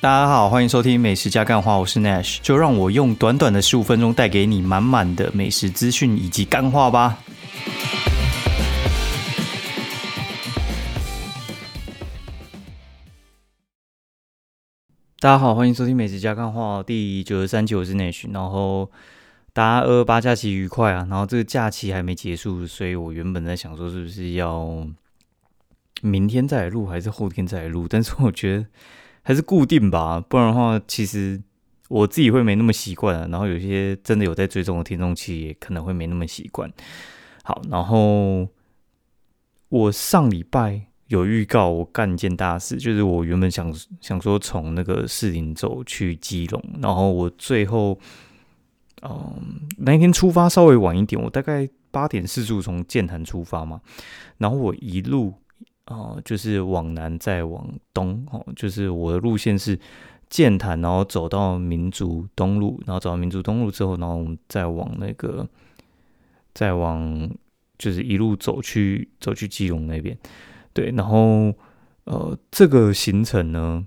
大家好，欢迎收听美食加干话，我是 Nash，就让我用短短的十五分钟带给你满满的美食资讯以及干话吧。大家好，欢迎收听美食加干话第九十三集，我是 Nash，然后大家二八假期愉快啊，然后这个假期还没结束，所以我原本在想说是不是要明天再来录，还是后天再来录，但是我觉得。还是固定吧，不然的话，其实我自己会没那么习惯啊。然后有些真的有在追踪的听众，其实也可能会没那么习惯。好，然后我上礼拜有预告，我干一件大事，就是我原本想想说从那个士林走去基隆，然后我最后，嗯，那一天出发稍微晚一点，我大概八点四十五从建潭出发嘛，然后我一路。哦，就是往南再往东，哦，就是我的路线是剑潭，然后走到民族东路，然后走到民族东路之后，然后我们再往那个，再往就是一路走去走去基隆那边，对，然后呃，这个行程呢，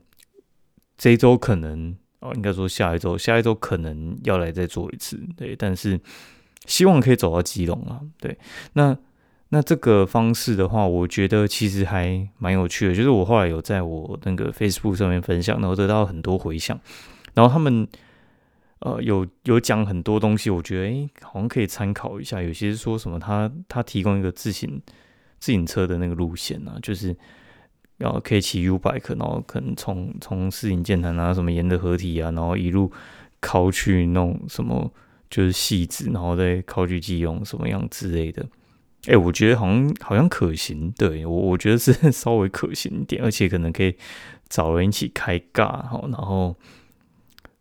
这周可能哦，应该说下一周，下一周可能要来再做一次，对，但是希望可以走到基隆啊，对，那。那这个方式的话，我觉得其实还蛮有趣的。就是我后来有在我那个 Facebook 上面分享，然后得到很多回响。然后他们呃有有讲很多东西，我觉得诶好像可以参考一下。有些说什么他他提供一个自行自行车的那个路线啊，就是然后可以骑 U bike，然后可能从从四营建潭啊什么沿的合体啊，然后一路靠去弄什么就是细致，然后再靠去基隆什么样之类的。哎，我觉得好像好像可行，对我我觉得是 稍微可行一点，而且可能可以找人一起开尬哈。然后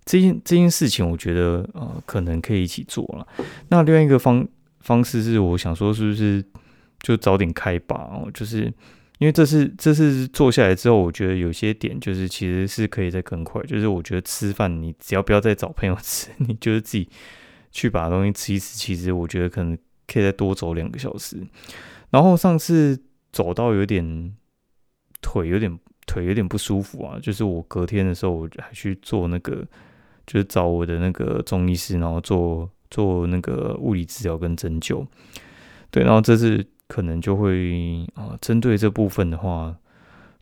这件这件事情，我觉得呃可能可以一起做了。那另外一个方方式是，我想说是不是就早点开吧？哦，就是因为这是这是做下来之后，我觉得有些点就是其实是可以再更快。就是我觉得吃饭你只要不要再找朋友吃，你就是自己去把东西吃一吃，其实我觉得可能。可以再多走两个小时，然后上次走到有点腿有点腿有点不舒服啊，就是我隔天的时候我还去做那个，就是找我的那个中医师，然后做做那个物理治疗跟针灸。对，然后这次可能就会啊，针对这部分的话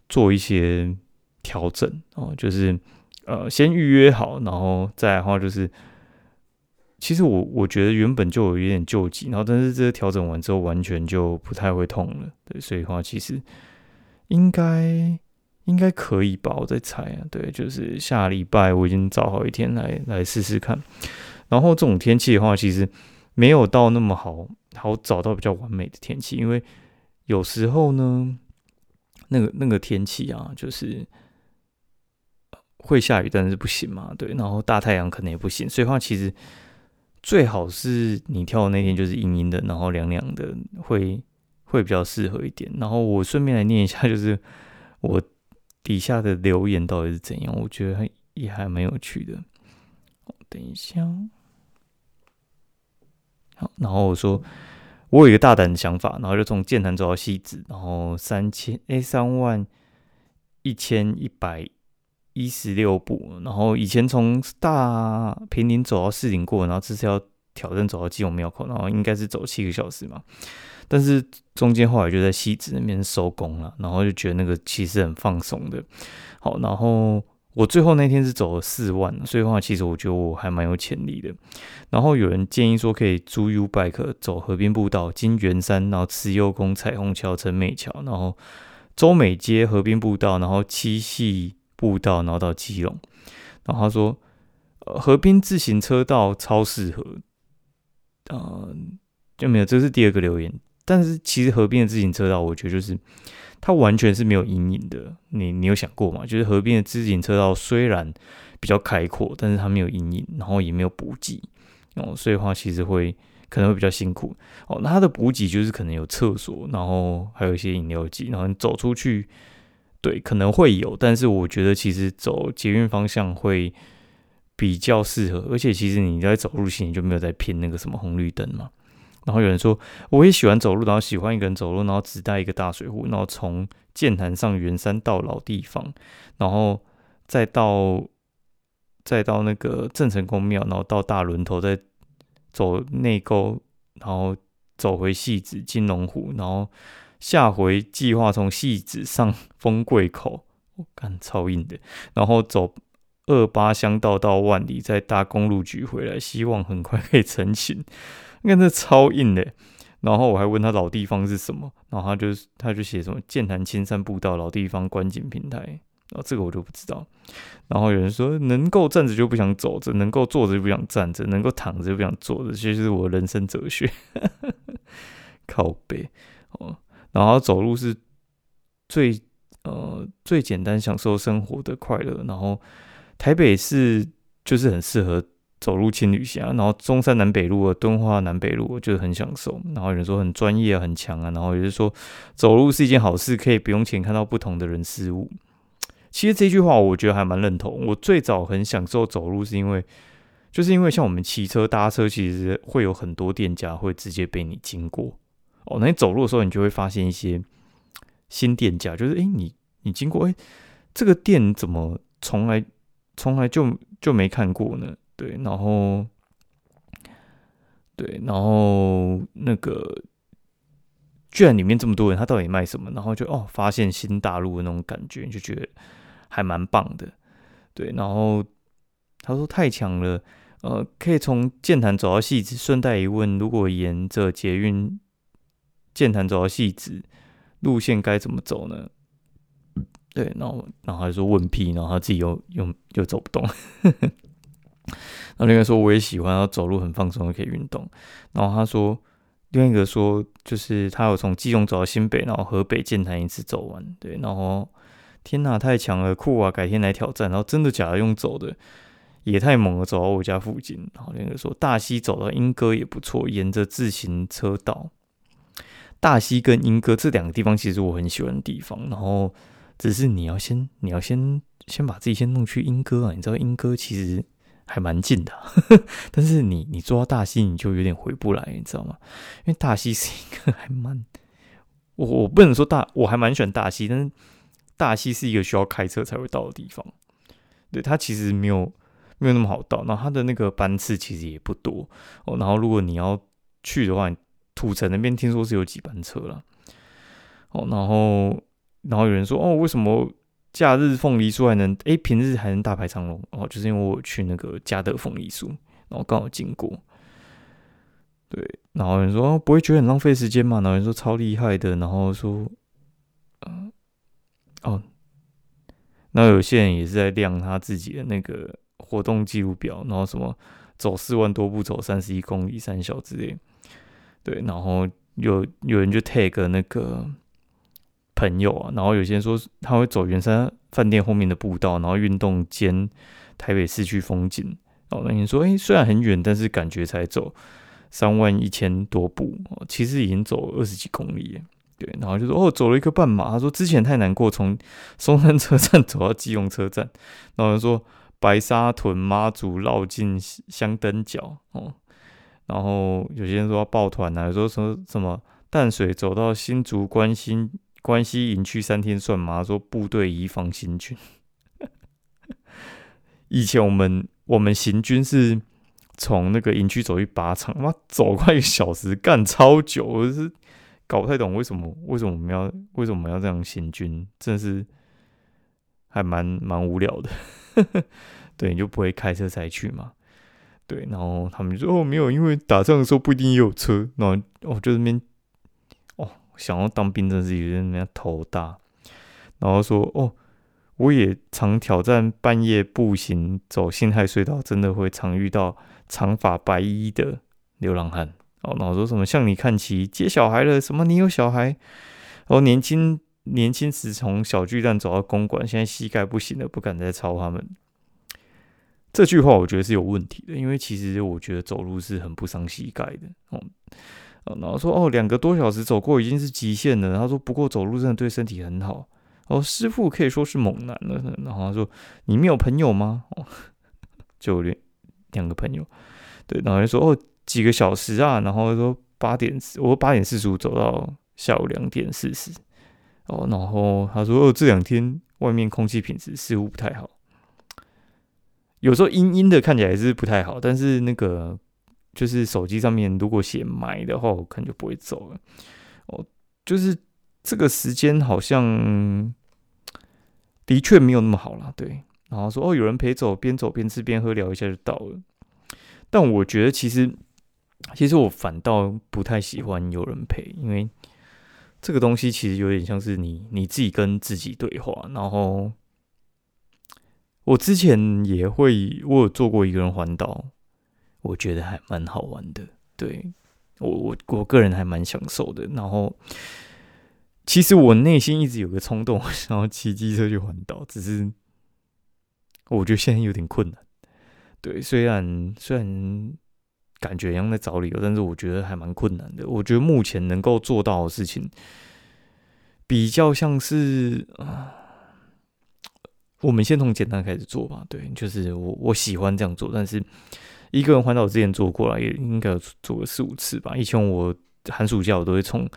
做一些调整哦，就是呃先预约好，然后再的话就是。其实我我觉得原本就有一点救急，然后但是这个调整完之后完全就不太会痛了，对，所以话其实应该应该可以吧，我在猜啊，对，就是下礼拜我已经找好一天来来试试看，然后这种天气的话，其实没有到那么好好找到比较完美的天气，因为有时候呢，那个那个天气啊，就是会下雨，但是不行嘛，对，然后大太阳可能也不行，所以话其实。最好是你跳的那天就是阴阴的，然后凉凉的，会会比较适合一点。然后我顺便来念一下，就是我底下的留言到底是怎样，我觉得也还蛮有趣的。等一下，好，然后我说我有一个大胆的想法，然后就从剑潭走到西子，然后三千 A 三万一千一百。一十六步，然后以前从大平林走到四林过，然后这次要挑战走到基隆庙口，然后应该是走七个小时嘛。但是中间后来就在西子那边收工了，然后就觉得那个其实很放松的。好，然后我最后那天是走了四万，所以话其实我觉得我还蛮有潜力的。然后有人建议说可以租 U bike 走河边步道，经圆山，然后慈幼宫、彩虹桥、陈美桥，然后周美街河边步道，然后七系。步道，然后到基隆，然后他说，呃，河滨自行车道超适合，呃，就没有，这是第二个留言。但是其实河边的自行车道，我觉得就是它完全是没有阴影的。你你有想过吗？就是河边的自行车道虽然比较开阔，但是它没有阴影，然后也没有补给哦，所以话其实会可能会比较辛苦哦。那它的补给就是可能有厕所，然后还有一些饮料机，然后你走出去。对，可能会有，但是我觉得其实走捷运方向会比较适合，而且其实你在走路时你就没有在拼那个什么红绿灯嘛。然后有人说，我也喜欢走路，然后喜欢一个人走路，然后只带一个大水壶，然后从剑潭上圆山到老地方，然后再到再到那个郑成功庙，然后到大轮头，再走内沟，然后走回戏子金龙湖，然后下回计划从戏子上丰贵口，我干超硬的，然后走二八乡道到万里，再搭公路局回来，希望很快可以成型。那这超硬的。然后我还问他老地方是什么，然后他就他就写什么剑潭青山步道老地方观景平台，然后这个我就不知道。然后有人说能够站着就不想走着，能够坐着就不想站着，能够躺着就不想坐着，其实是我人生哲学。靠背哦，然后走路是最呃最简单享受生活的快乐。然后台北是就是很适合。走路轻旅行啊，然后中山南北路啊，敦化南北路，我觉得很享受。然后有人说很专业、很强啊，然后有人说走路是一件好事，可以不用钱看到不同的人事物。其实这句话我觉得还蛮认同。我最早很享受走路，是因为就是因为像我们骑车、搭车，其实会有很多店家会直接被你经过。哦，那你走路的时候，你就会发现一些新店家，就是哎，你你经过，哎，这个店怎么从来从来就就没看过呢？对，然后，对，然后那个，居然里面这么多人，他到底卖什么？然后就哦，发现新大陆的那种感觉，就觉得还蛮棒的。对，然后他说太强了，呃，可以从剑潭走到戏子。顺带一问，如果沿着捷运健谈走到戏子，路线该怎么走呢？对，然后，然后他就说问屁，然后他自己又又又走不动。然后另外说我也喜欢，然后走路很放松，又可以运动。然后他说，另一个说就是他有从基隆走到新北，然后河北建潭一次走完。对，然后天哪，太强了，酷啊！改天来挑战。然后真的假的？用走的也太猛了，走到我家附近。然后另外说大溪走到莺歌也不错，沿着自行车道。大溪跟莺歌这两个地方其实我很喜欢的地方。然后只是你要先，你要先先把自己先弄去莺歌啊！你知道莺歌其实。还蛮近的，但是你你坐到大溪你就有点回不来，你知道吗？因为大溪是一个还蛮……我我不能说大，我还蛮喜欢大溪，但是大溪是一个需要开车才会到的地方。对，它其实没有没有那么好到，然后它的那个班次其实也不多哦。然后如果你要去的话，土城那边听说是有几班车了哦。然后然后有人说哦，为什么？假日凤梨酥还能哎，平日还能大排长龙哦，就是因为我去那个嘉德凤梨酥，然后刚好经过，对，然后有人说不会觉得很浪费时间嘛？然后有人说超厉害的，然后说，嗯，哦，那有些人也是在亮他自己的那个活动记录表，然后什么走四万多步，走三十一公里三小之类，对，然后有有人就 tag 那个。朋友啊，然后有些人说他会走圆山饭店后面的步道，然后运动兼台北市区风景。哦，那你说，哎，虽然很远，但是感觉才走三万一千多步，哦，其实已经走二十几公里。对，然后就说，哦，走了一个半马。他说之前太难过，从松山车站走到基隆车站。然后说白沙屯妈祖绕进香灯角。哦，然后有些人说要抱团啊，说说什么淡水走到新竹关心。关西营区三天算吗？说部队移防行军。以前我们我们行军是从那个营区走去靶场，妈走快一个小时，干超久，我是搞不太懂为什么为什么我们要为什么我们要这样行军，真的是还蛮蛮无聊的。对，你就不会开车才去嘛？对，然后他们就说哦没有，因为打仗的时候不一定有车，然后哦就那边哦。想要当兵，真是有点人家头大。然后说：“哦，我也常挑战半夜步行走辛亥隧道，真的会常遇到长发白衣的流浪汉。”哦，然后说什么向你看齐，接小孩了？什么你有小孩？哦，年轻年轻时从小巨蛋走到公馆，现在膝盖不行了，不敢再超他们。这句话我觉得是有问题的，因为其实我觉得走路是很不伤膝盖的。哦。然后说哦，两个多小时走过已经是极限了。他说不过走路真的对身体很好。哦，师傅可以说是猛男了。然后他说你没有朋友吗？哦，就两两个朋友。对，然后就说哦几个小时啊。然后说八点，我八点四十五走到下午两点四十。哦，然后他说哦这两天外面空气品质似乎不太好。有时候阴阴的看起来是不太好，但是那个就是手机上面如果写埋的话，我可能就不会走了。哦，就是这个时间好像的确没有那么好了，对。然后说哦，有人陪走，边走边吃边喝，聊一下就到了。但我觉得其实，其实我反倒不太喜欢有人陪，因为这个东西其实有点像是你你自己跟自己对话。然后我之前也会，我有做过一个人环岛，我觉得还蛮好玩的。对我我我个人还蛮享受的。然后其实我内心一直有个冲动，想要骑机车去环岛，只是。我觉得现在有点困难，对，虽然虽然感觉像在找理由，但是我觉得还蛮困难的。我觉得目前能够做到的事情，比较像是啊，我们先从简单开始做吧。对，就是我我喜欢这样做，但是一个人环岛之前做过了，也应该做个四五次吧。以前我寒暑假我都会从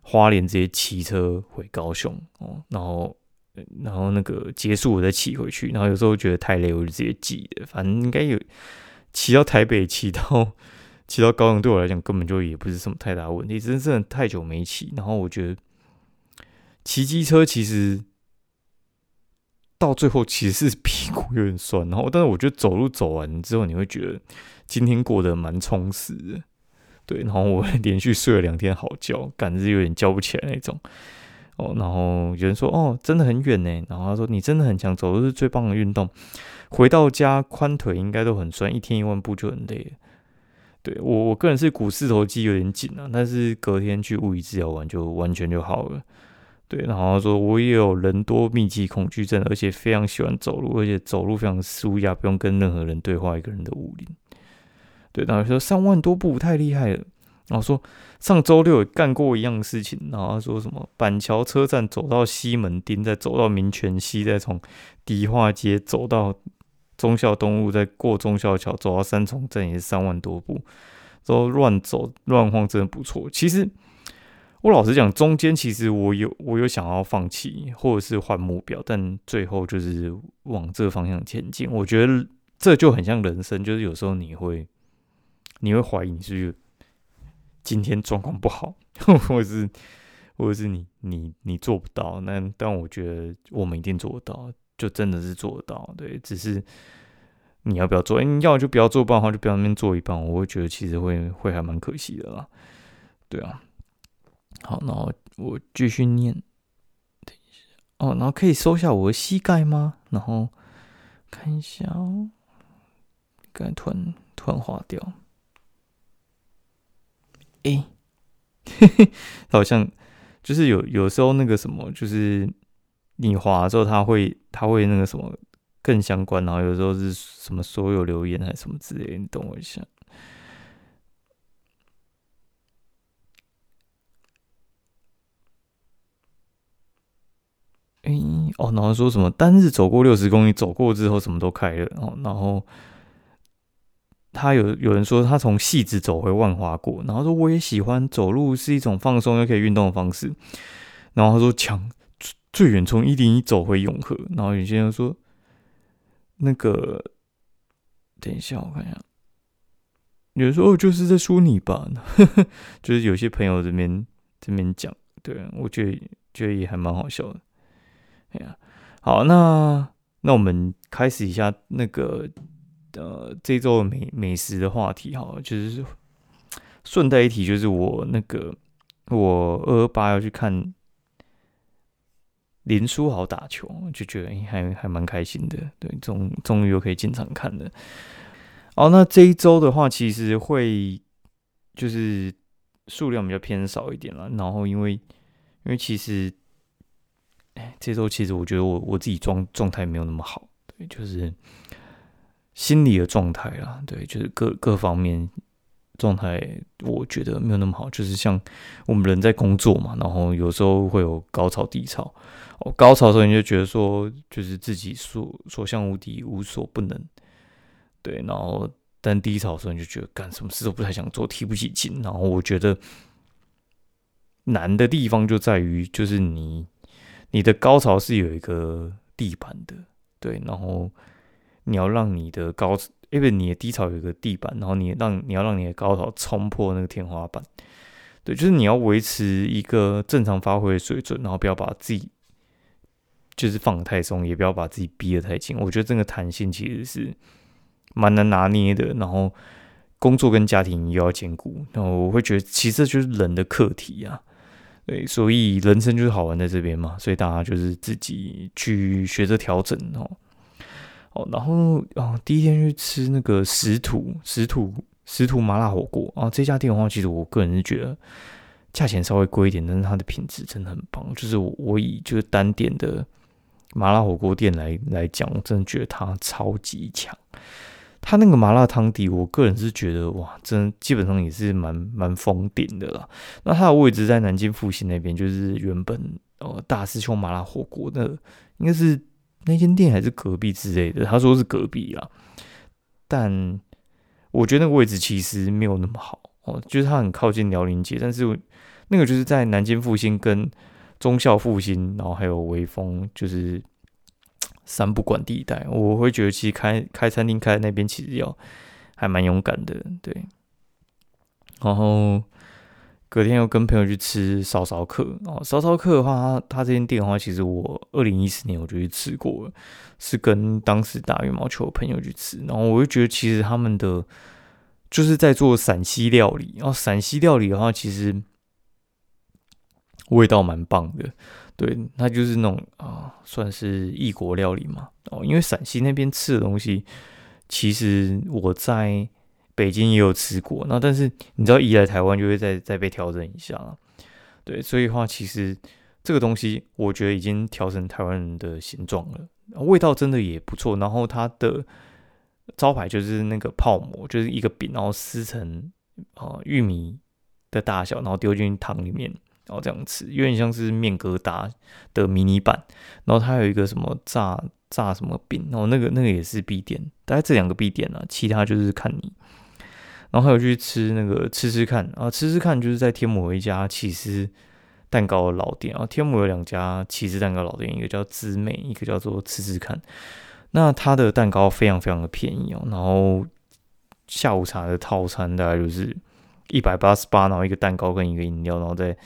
花莲直接骑车回高雄哦，然后。然后那个结束我再骑回去，然后有时候觉得太累，我就直接挤的。反正应该有骑到台北，骑到 骑到高雄，对我来讲根本就也不是什么太大问题。真的太久没骑，然后我觉得骑机车其实到最后其实是屁股有点酸。然后，但是我觉得走路走完之后，你会觉得今天过得蛮充实的。对，然后我连续睡了两天好觉，感觉有点叫不起来那种。哦，然后有人说哦，真的很远呢。然后他说你真的很强，走路是最棒的运动。回到家髋腿应该都很酸，一天一万步就很累。对我我个人是股四头肌有点紧啊，但是隔天去物理治疗完就完全就好了。对，然后他说我也有人多密集恐惧症，而且非常喜欢走路，而且走路非常舒压，不用跟任何人对话，一个人的武林。对，然后说三万多步太厉害了。然后说上周六也干过一样事情，然后说什么板桥车站走到西门町，再走到民权西，再从迪化街走到忠孝东路，再过忠孝桥走到三重站，也是三万多步，都乱走乱晃，真的不错。其实我老实讲，中间其实我有我有想要放弃或者是换目标，但最后就是往这个方向前进。我觉得这就很像人生，就是有时候你会你会怀疑你是。今天状况不好，或者是，或者是你你你做不到，那但我觉得我们一定做得到，就真的是做得到，对，只是你要不要做？哎，你要就不要做半的话，就不要那边做一半，我会觉得其实会会还蛮可惜的啦，对啊。好，然后我继续念，等一下，哦，然后可以收下我的膝盖吗？然后看一下哦，刚才突然突然划掉。哎，好像就是有有时候那个什么，就是你滑之后，他会他会那个什么更相关，然后有时候是什么所有留言还是什么之类，你等我一下。哎，哦，然后说什么单日走过六十公里，走过之后什么都开了，哦，然后。他有有人说他从戏子走回万华过，然后说我也喜欢走路是一种放松又可以运动的方式。然后他说强最最远从一零一走回永和。然后有些人说那个等一下我看一下，有人说哦就是在说你吧，就是有些朋友这边这边讲，对我觉得觉得也还蛮好笑的。哎呀，好，那那我们开始一下那个。呃，这周美美食的话题哈，就是顺带一提，就是我那个我二二八要去看林书豪打球，就觉得还还蛮开心的。对，终终于又可以进场看了。哦，那这一周的话，其实会就是数量比较偏少一点了。然后因为因为其实，哎，这周其实我觉得我我自己状状态没有那么好，对，就是。心理的状态啦，对，就是各各方面状态，我觉得没有那么好。就是像我们人在工作嘛，然后有时候会有高潮低潮。哦，高潮的时候你就觉得说，就是自己所所向无敌，无所不能。对，然后但低潮的时候你就觉得干什么事都不太想做，提不起劲。然后我觉得难的地方就在于，就是你你的高潮是有一个地板的，对，然后。你要让你的高，因为你的低潮有一个地板，然后你让你要让你的高潮冲破那个天花板。对，就是你要维持一个正常发挥的水准，然后不要把自己就是放得太松，也不要把自己逼得太紧。我觉得这个弹性其实是蛮难拿捏的。然后工作跟家庭又要兼顾，然后我会觉得其实这就是人的课题啊。对，所以人生就是好玩在这边嘛，所以大家就是自己去学着调整哦。哦，然后啊，第一天去吃那个石土石土石土麻辣火锅啊，这家店的话，其实我个人是觉得价钱稍微贵一点，但是它的品质真的很棒。就是我以就是单点的麻辣火锅店来来讲，我真的觉得它超级强。它那个麻辣汤底，我个人是觉得哇，真基本上也是蛮蛮封顶的啦。那它的位置在南京复兴那边，就是原本呃大师兄麻辣火锅的，应该是那间店还是隔壁之类的。他说是隔壁啦，但我觉得那个位置其实没有那么好哦，就是它很靠近辽宁街，但是那个就是在南京复兴跟中校复兴，然后还有威风，就是。三不管地带，我会觉得其实开开餐厅开在那边其实要还蛮勇敢的，对。然后隔天又跟朋友去吃烧烧客哦，烧烧客的话，他他这间店的话，其实我二零一四年我就去吃过，是跟当时打羽毛球的朋友去吃，然后我就觉得其实他们的就是在做陕西料理，然后陕西料理的话，其实味道蛮棒的。对，它就是那种啊，算是异国料理嘛。哦，因为陕西那边吃的东西，其实我在北京也有吃过。那但是你知道，一来台湾就会再再被调整一下了。对，所以话其实这个东西，我觉得已经调成台湾人的形状了，味道真的也不错。然后它的招牌就是那个泡馍，就是一个饼，然后撕成啊玉米的大小，然后丢进汤里面。然后这样吃，有点像是面疙瘩的迷你版。然后它有一个什么炸炸什么饼，然后那个那个也是必点，大概这两个必点啊，其他就是看你。然后还有去吃那个吃吃看啊，吃吃看就是在天母一家起司蛋糕的老店啊。天母有两家起司蛋糕老店，一个叫滋美，一个叫做吃吃看。那它的蛋糕非常非常的便宜哦。然后下午茶的套餐大概就是一百八十八，然后一个蛋糕跟一个饮料，然后再。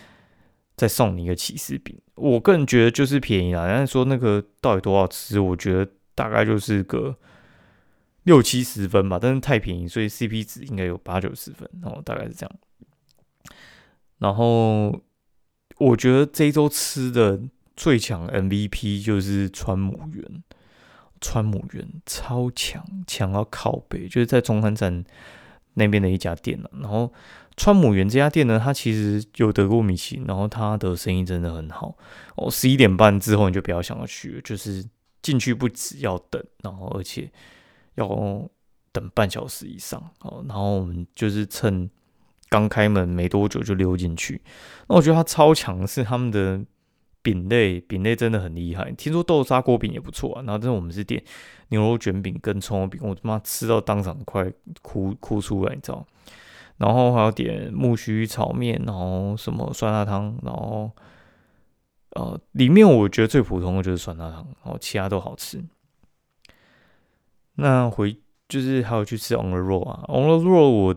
再送你一个起司饼，我个人觉得就是便宜啦。但是说那个到底多少吃，我觉得大概就是个六七十分吧。但是太便宜，所以 CP 值应该有八九十分，然后大概是这样。然后我觉得这一周吃的最强 MVP 就是川母园，川母园超强，强到靠背，就是在中山站那边的一家店了。然后。川姆园这家店呢，它其实有得过米其林，然后它的生意真的很好哦。十一点半之后你就不要想要去了，就是进去不止要等，然后而且要等半小时以上哦。然后我们就是趁刚开门没多久就溜进去。那我觉得它超强是他们的饼类，饼类真的很厉害。听说豆沙锅饼也不错啊。然后这是我们是点牛肉卷饼跟葱油饼，我他妈吃到当场快哭哭出来，你知道。然后还有点木须炒面，然后什么酸辣汤，然后呃，里面我觉得最普通的就是酸辣汤，然后其他都好吃。那回就是还有去吃 On the Road 啊，On the Road 我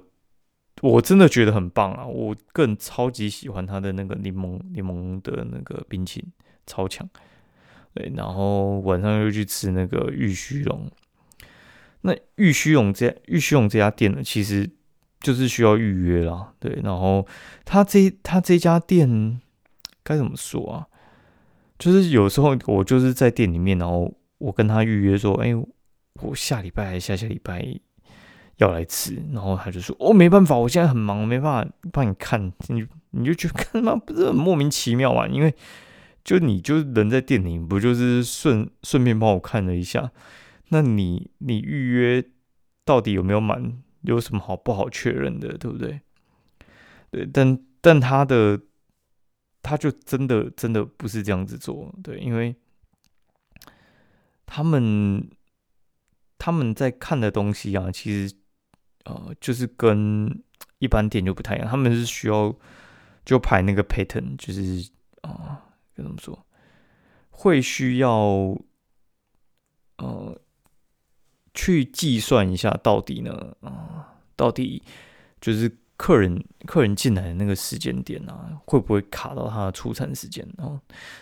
我真的觉得很棒啊，我个人超级喜欢它的那个柠檬柠檬的那个冰淇淋，超强。对，然后晚上又去吃那个玉虚龙。那玉虚龙这玉虚龙这家店呢，其实。就是需要预约啦，对，然后他这他这家店该怎么说啊？就是有时候我就是在店里面，然后我跟他预约说，哎，我下礼拜还是下下礼拜要来吃，然后他就说，哦，没办法，我现在很忙，没办法帮你看，你你就觉得看嘛，不是很莫名其妙嘛？因为就你就人在店里，不就是顺顺便帮我看了一下？那你你预约到底有没有满？有什么好不好确认的，对不对？对，但但他的他就真的真的不是这样子做，对，因为他们他们在看的东西啊，其实呃，就是跟一般店就不太一样，他们是需要就排那个 pattern，就是啊，该怎么说，会需要呃。去计算一下，到底呢啊，到底就是客人客人进来的那个时间点啊，会不会卡到他的出餐时间啊？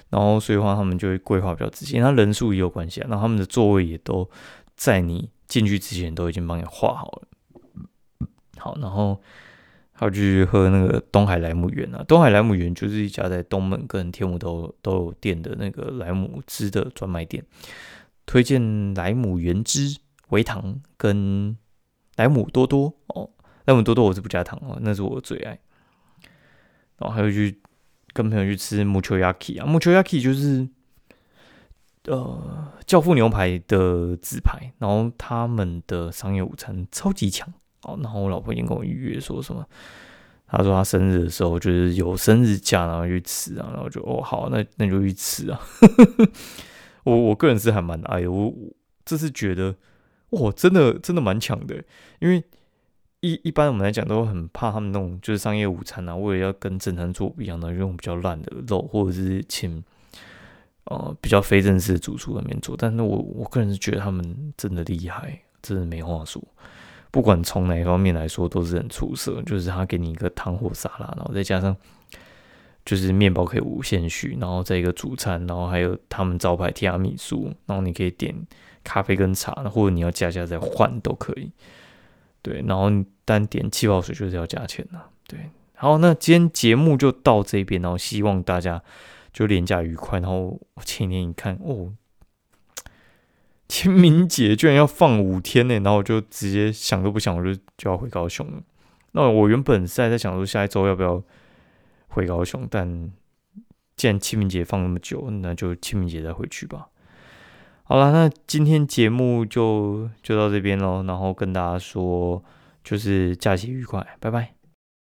然后所以话他们就会规划比较仔细，他人数也有关系啊。然后他们的座位也都在你进去之前都已经帮你画好了。好，然后还有去喝那个东海莱姆园啊，东海莱姆园就是一家在东门跟天母都都有店的那个莱姆汁的专卖店，推荐莱姆原汁。维糖跟莱姆多多哦，莱姆多多我是不加糖哦，那是我最爱。然后还有去跟朋友去吃木丘 yaki 啊，木丘 yaki 就是呃教父牛排的自排，然后他们的商业午餐超级强哦。然后我老婆已经跟我预约说什么，他说他生日的时候就是有生日假，然后去吃啊，然后就哦好，那那就去吃啊。我我个人是还蛮爱的，我这是觉得。哇，真的真的蛮强的，因为一一般我们来讲都很怕他们那种就是商业午餐啊，为了要跟正餐做不一样的，用比较烂的肉，或者是请呃比较非正式的主厨那边做。但是我我个人是觉得他们真的厉害，真的没话说。不管从哪一方面来说，都是很出色。就是他给你一个汤或沙拉，然后再加上就是面包可以无限续，然后再一个主餐，然后还有他们招牌提拉米苏，然后你可以点。咖啡跟茶，或者你要加价再换都可以。对，然后单点气泡水就是要加钱的。对，好，那今天节目就到这边，然后希望大家就廉价愉快。然后我前天一看，哦，清明节居然要放五天呢，然后我就直接想都不想，我就就要回高雄了。那我原本是在想说下一周要不要回高雄，但既然清明节放那么久，那就清明节再回去吧。好了，那今天节目就就到这边喽，然后跟大家说，就是假期愉快，拜拜。